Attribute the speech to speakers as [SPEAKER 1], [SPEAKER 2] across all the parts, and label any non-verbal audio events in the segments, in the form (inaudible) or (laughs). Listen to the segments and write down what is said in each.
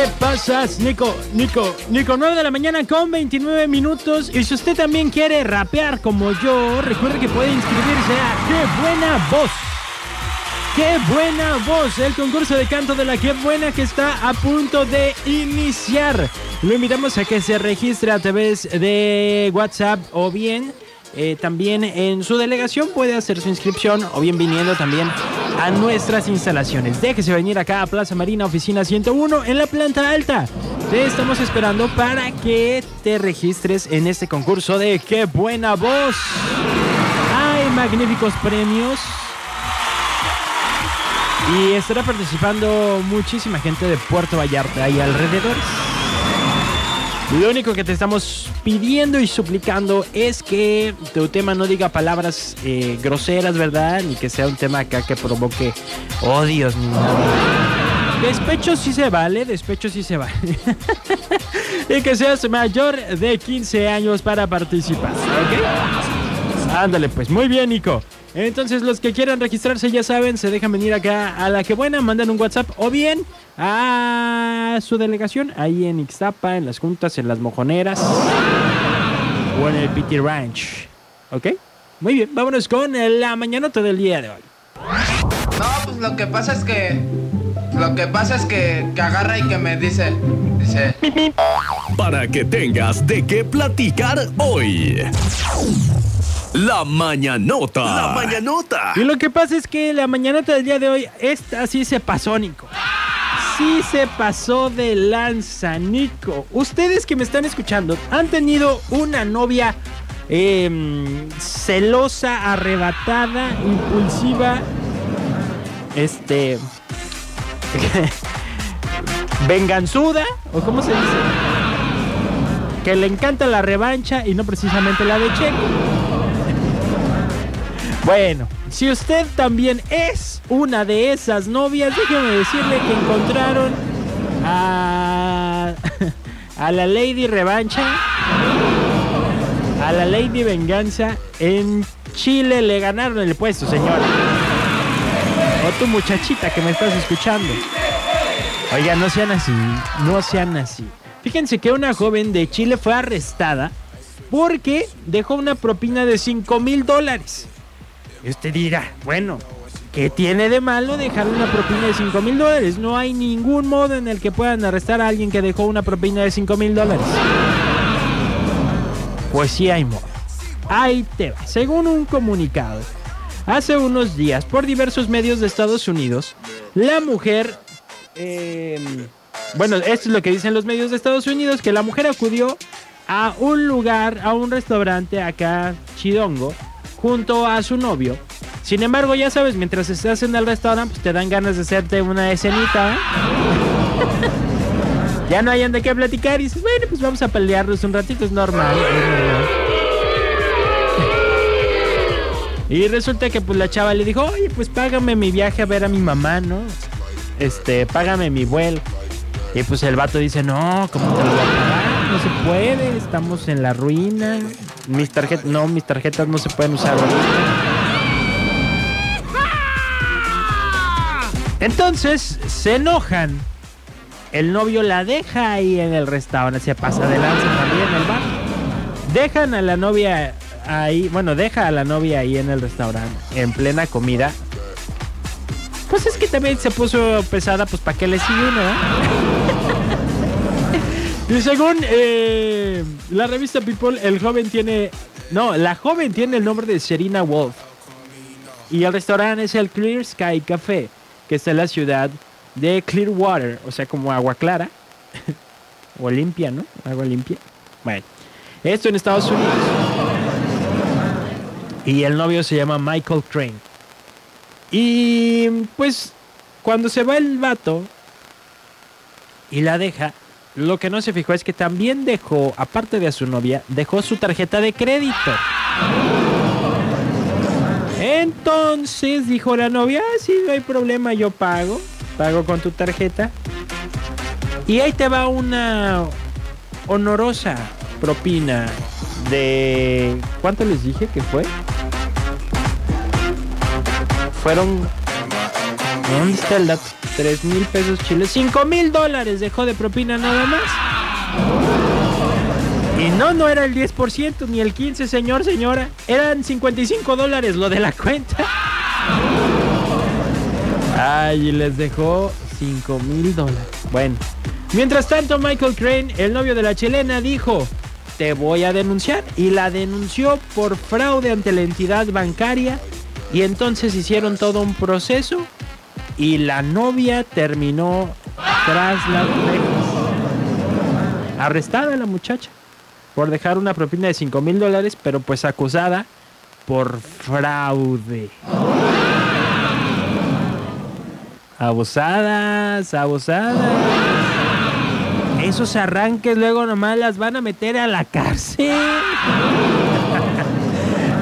[SPEAKER 1] ¿Qué pasas, Nico? Nico, Nico, 9 de la mañana con 29 minutos. Y si usted también quiere rapear como yo, recuerde que puede inscribirse a ¡Qué buena voz! ¡Qué buena voz! El concurso de canto de la ¡Qué buena! que está a punto de iniciar. Lo invitamos a que se registre a través de WhatsApp o bien eh, también en su delegación puede hacer su inscripción o bien viniendo también a nuestras instalaciones. Déjese venir acá a Plaza Marina, oficina 101 en la planta alta. Te estamos esperando para que te registres en este concurso de ¡Qué buena voz! Hay magníficos premios. Y estará participando muchísima gente de Puerto Vallarta y alrededores. Lo único que te estamos pidiendo y suplicando es que tu tema no diga palabras eh, groseras, ¿verdad? Ni que sea un tema acá que provoque odios. Despecho sí se vale, despecho sí se vale. (laughs) y que seas mayor de 15 años para participar, ¿ok? Ándale, pues muy bien, Nico. Entonces, los que quieran registrarse, ya saben, se dejan venir acá a la que buena, mandan un WhatsApp o bien a su delegación ahí en Ixtapa, en las juntas, en las mojoneras o en el PT Ranch. ¿Ok? Muy bien, vámonos con la mañanota del día de hoy.
[SPEAKER 2] No, pues lo que pasa es que. Lo que pasa es que, que agarra y que me dice. Dice.
[SPEAKER 3] Para que tengas de qué platicar hoy. La mañanota. La mañanota.
[SPEAKER 1] Y lo que pasa es que la mañanota del día de hoy, esta sí se pasó, Nico. Sí se pasó de lanza, Nico. Ustedes que me están escuchando, ¿han tenido una novia em, celosa, arrebatada, impulsiva? Este. (laughs) venganzuda, o cómo se dice? Que le encanta la revancha y no precisamente la de Checo. Bueno, si usted también es una de esas novias, déjeme decirle que encontraron a, (laughs) la Lady Revancha, a la Lady Venganza en Chile. Le ganaron el puesto, señora. O tu muchachita que me estás escuchando. Oiga, no sean así, no sean así. Fíjense que una joven de Chile fue arrestada porque dejó una propina de 5 mil dólares. Y usted dirá, bueno, ¿qué tiene de malo dejar una propina de 5 mil dólares? No hay ningún modo en el que puedan arrestar a alguien que dejó una propina de 5 mil dólares. Pues sí hay modo. Ahí te va. Según un comunicado, hace unos días, por diversos medios de Estados Unidos, la mujer... eh, bueno, esto es lo que dicen los medios de Estados Unidos, que la mujer acudió a un lugar, a un restaurante acá, Chidongo, junto a su novio. Sin embargo, ya sabes, mientras estás en el restaurante, pues te dan ganas de hacerte una escenita. ¿eh? ya no hayan de qué platicar y dices, bueno, pues vamos a pelearnos un ratito, es normal. Y resulta que pues la chava le dijo, oye, pues págame mi viaje a ver a mi mamá, ¿no? Este, págame mi vuelo. Y pues el vato dice, no, ¿cómo te lo voy a pagar? No se puede, estamos en la ruina. Mis tarjetas, no, mis tarjetas no se pueden usar. Entonces se enojan. El novio la deja ahí en el restaurante, se pasa de lanza también en el bar. Dejan a la novia ahí, bueno, deja a la novia ahí en el restaurante, en plena comida. Pues es que también se puso pesada, pues para que le sigue uno, ¿eh? Y según eh, la revista People, el joven tiene. No, la joven tiene el nombre de Serena Wolf. Y el restaurante es el Clear Sky Café, que está en la ciudad de Clearwater, o sea, como agua clara. (laughs) o limpia, ¿no? Agua limpia. Bueno, esto en Estados Unidos. Y el novio se llama Michael Crane. Y pues, cuando se va el vato y la deja, lo que no se fijó es que también dejó, aparte de a su novia, dejó su tarjeta de crédito. Entonces dijo la novia, ah, sí, no hay problema, yo pago, pago con tu tarjeta. Y ahí te va una honorosa propina de... ¿Cuánto les dije que fue? Fueron... ¿Dónde está el dato? 3 mil pesos chiles. 5 mil dólares dejó de propina nada más. Y no, no era el 10% ni el 15, señor, señora. Eran 55 dólares lo de la cuenta. Ay, y les dejó 5 mil dólares. Bueno. Mientras tanto, Michael Crane, el novio de la chilena, dijo, te voy a denunciar. Y la denunció por fraude ante la entidad bancaria. Y entonces hicieron todo un proceso. Y la novia terminó tras las rejas. Arrestada la muchacha por dejar una propina de 5 mil dólares, pero pues acusada por fraude. Abusadas, abusadas. Esos arranques luego nomás las van a meter a la cárcel. (laughs)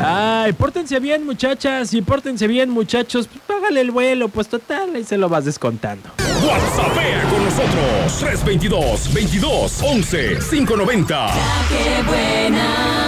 [SPEAKER 1] Ay, pórtense bien muchachas y pórtense bien muchachos. Págale el vuelo, pues total, ahí se lo vas descontando.
[SPEAKER 3] WhatsAppea con nosotros 322 22 11 590.
[SPEAKER 4] qué buena.